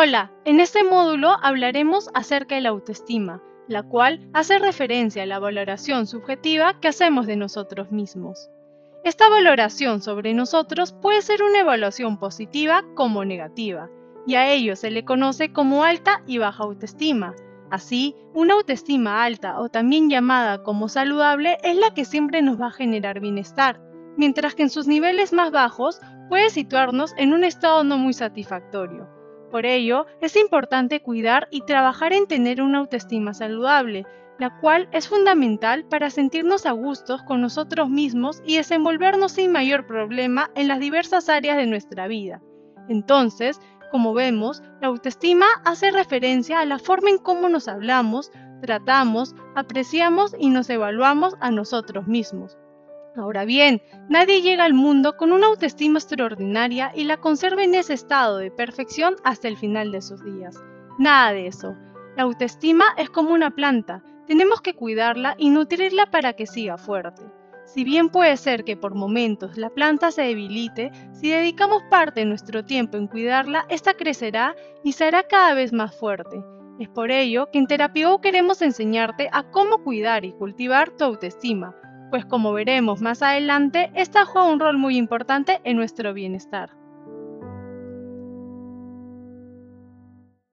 Hola, en este módulo hablaremos acerca de la autoestima, la cual hace referencia a la valoración subjetiva que hacemos de nosotros mismos. Esta valoración sobre nosotros puede ser una evaluación positiva como negativa, y a ello se le conoce como alta y baja autoestima. Así, una autoestima alta o también llamada como saludable es la que siempre nos va a generar bienestar, mientras que en sus niveles más bajos puede situarnos en un estado no muy satisfactorio. Por ello, es importante cuidar y trabajar en tener una autoestima saludable, la cual es fundamental para sentirnos a gustos con nosotros mismos y desenvolvernos sin mayor problema en las diversas áreas de nuestra vida. Entonces, como vemos, la autoestima hace referencia a la forma en cómo nos hablamos, tratamos, apreciamos y nos evaluamos a nosotros mismos. Ahora bien, nadie llega al mundo con una autoestima extraordinaria y la conserva en ese estado de perfección hasta el final de sus días. Nada de eso. La autoestima es como una planta, tenemos que cuidarla y nutrirla para que siga fuerte. Si bien puede ser que por momentos la planta se debilite, si dedicamos parte de nuestro tiempo en cuidarla, esta crecerá y será cada vez más fuerte. Es por ello que en Terapio queremos enseñarte a cómo cuidar y cultivar tu autoestima, pues como veremos más adelante, esta juega un rol muy importante en nuestro bienestar.